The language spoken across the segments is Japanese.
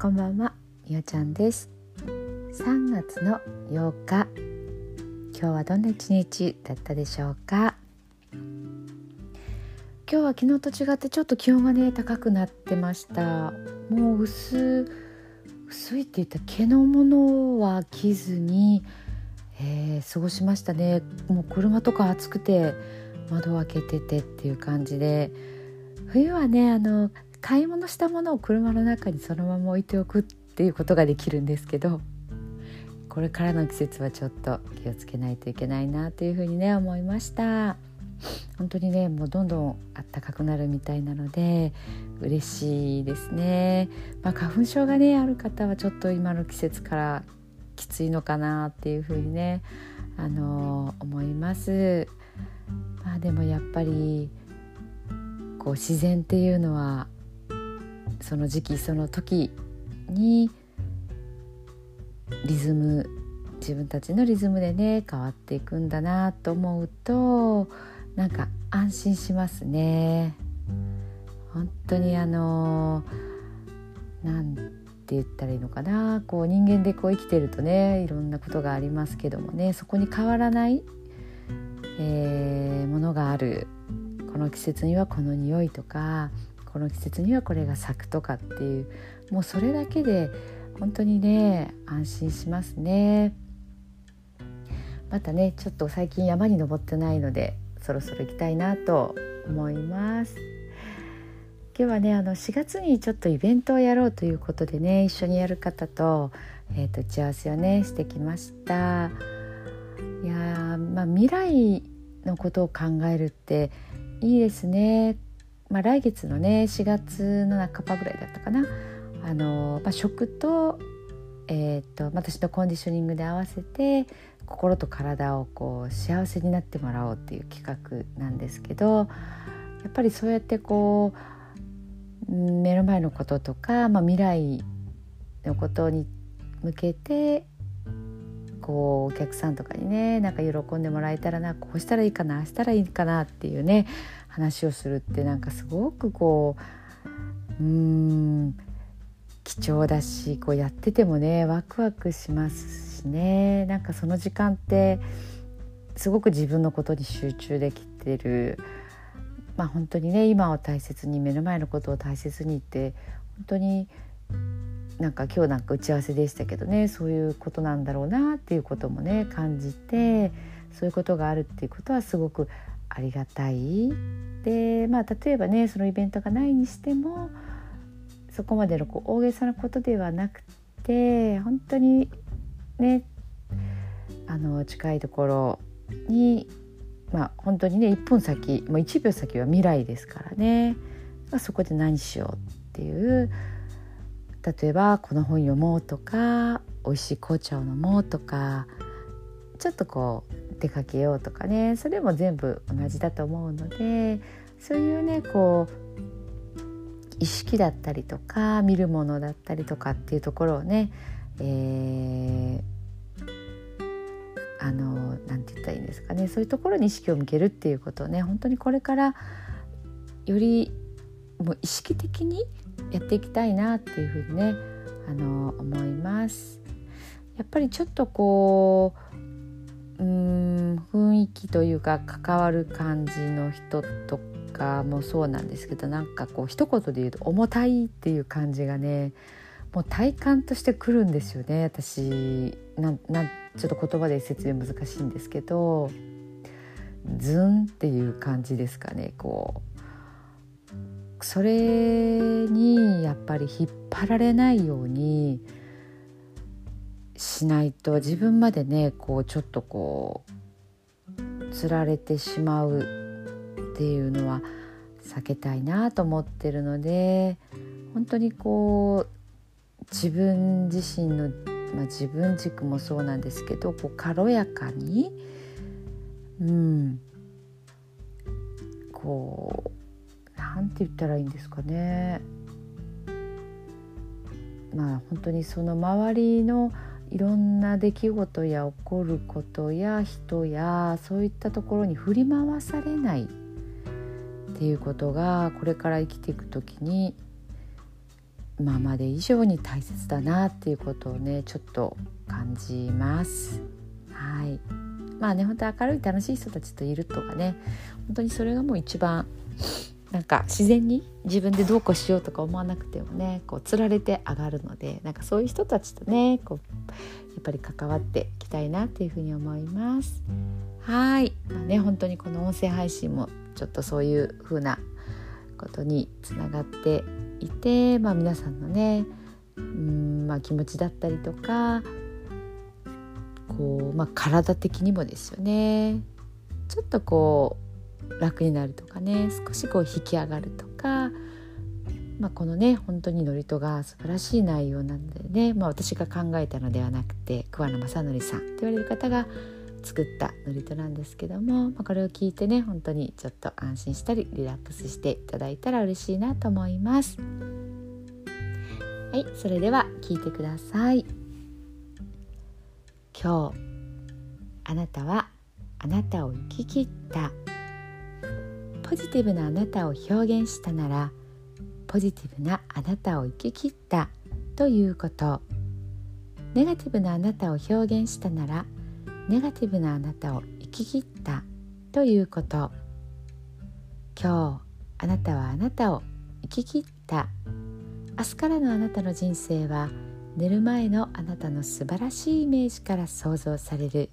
こんばんは、みおちゃんです。3月の8日今日はどんな一日だったでしょうか？今日は昨日と違ってちょっと気温がね高くなってました。もう薄薄いって言った毛のものは着ずに、えー、過ごしましたね。もう車とか暑くて窓を開けててっていう感じで。冬はねあの買い物したものを車の中にそのまま置いておくっていうことができるんですけどこれからの季節はちょっと気をつけないといけないなというふうにね思いました。本当にねもうどんどん暖かくなるみたいなので嬉しいですね、まあ、花粉症がねある方はちょっと今の季節からきついのかなっていうふうにねあの思います。まあでもやっぱりこう自然っていうのはその時期その時にリズム自分たちのリズムでね変わっていくんだなと思うとなんか安心しますね。本当にあのなんて言ったらいいのかなこう人間でこう生きてるとねいろんなことがありますけどもねそこに変わらない、えー、ものがあるこの季節にはこの匂いとかこの季節にはこれが咲くとかっていうもうそれだけで本当にね安心しますね。またねちょっと最近山に登ってないのでそろそろ行きたいなと思います。今日はねあの4月にちょっとイベントをやろうということでね一緒にやる方と,、えーと、打ち合わせをねしてきました。いやまあ未来のことを考えるっていいですね。まあ、来月のね4月の半ばぐらいだったかな。あの、まあ、食と,、えーと、私のコンディショニングで合わせて心と体をこう幸せになってもらおうっていう企画なんですけどやっぱりそうやってこう目の前のこととか、まあ、未来のことに向けてこうお客さんとかにねなんか喜んでもらえたらなこうしたらいいかなあしたらいいかなっていうね話をするってなんかすごくこううん貴重だしこうやっててもねワクワクしますしね。なんかその時間ってすごく自分のことに集中できてる。まあ本当にね今を大切に目の前のことを大切にって本当になんか今日なんか打ち合わせでしたけどねそういうことなんだろうなっていうこともね感じてそういうことがあるっていうことはすごくありがたい。でまあ例えばねそのイベントがないにしてもそこまでのこう大げさなことではなくて本当にねあの近いところにまあ本当にね1分先もう1秒先は未来ですからね、そこで何しようっていう例えばこの本読もうとか美味しい紅茶を飲もうとかちょっとこう出かけようとかねそれも全部同じだと思うのでそういうねこう意識だったりとか見るものだったりとかっていうところをね、えー、あのなんて言ったらいいんですかねそういうところに意識を向けるっていうことをね本当にこれからよりもう意識的にやっていきたいなっていうふうにねあの思います。やっぱりちょっとこううーん雰囲気というか関わる感じの人とかもそうなんですけどなんかこう一言で言うと重たいっていう感じがねもう体感としてくるんですよね私。ななちょっと言葉で説明難しいんですけどズンっていう感じですかねこう。それにやっぱり引っ張られないようにしないと自分までねこうちょっとこうつられてしまうっていうのは避けたいなと思ってるので本当にこう自分自身の、まあ、自分軸もそうなんですけどこう軽やかにうんこうなんて言ったらいいんですかね。まあ本当にその周りのいろんな出来事や起こることや人やそういったところに振り回されないっていうことがこれから生きていく時に今まで以上に大切だなっていうことをねちょっと感じます。はいまあね本当明るい楽しい人たちといるとかね本当にそれがもう一番なんか自然に自分でどうこうしようとか思わなくてもねこうつられて上がるのでなんかそういう人たちとねこうやっぱり関わっていきたいなっていうふうに思います。はい、まあね、本当にこの音声配信もちょっとそういう風なことにつながっていて、まあ、皆さんのねうん、まあ、気持ちだったりとかこう、まあ、体的にもですよねちょっとこう楽になるとかね少しこう引き上がるとか、まあ、このね本当に祝詞が素晴らしい内容なのでね、まあ、私が考えたのではなくて桑名正則さんと言われる方が作った祝詞なんですけども、まあ、これを聞いてね本当にちょっと安心したりリラックスしていただいたら嬉しいなと思います。はいそれでは聞いてください。今日あなたはあなたを生き切った。ポジティブなあなたを表現したならポジティブなあなたを生き切ったということ。ネガティブなあなたを表現したならネガティブなあなたを生き切ったということ。今日あなたはあなたを生き切った。明日からのあなたの人生は寝る前のあなたの素晴らしいイメージから想像される。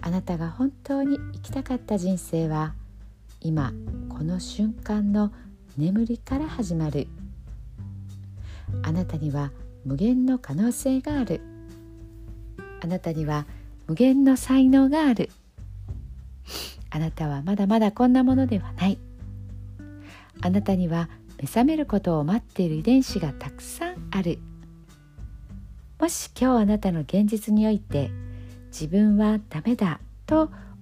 あなたが本当に生きたかった人生は今この瞬間の眠りから始まる。あなたには無限の可能性がある。あなたには無限の才能がある。あなたはまだまだこんなものではない。あなたには目覚めることを待っている遺伝子がたくさんある。もし今日あなたの現実において自分はダメだと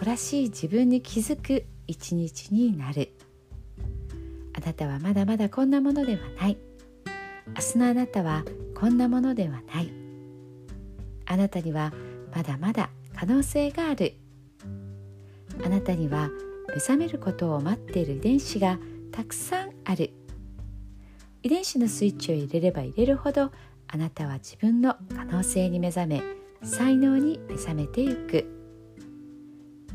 誇らしい自分に気づく一日になる。あなたはまだまだこんなものではない。明日のあなたはこんなものではない。あなたにはまだまだ可能性がある。あなたには目覚めることを待っている遺伝子がたくさんある。遺伝子のスイッチを入れれば入れるほどあなたは自分の可能性に目覚め才能に目覚めてゆく。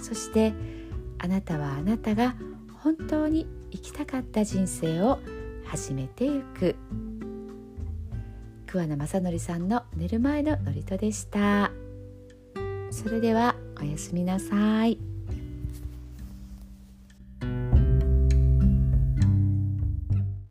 そしてあなたはあなたが本当に生きたかった人生を始めてゆく桑名正則さんの寝る前の祝詞でしたそれではおやすみなさい。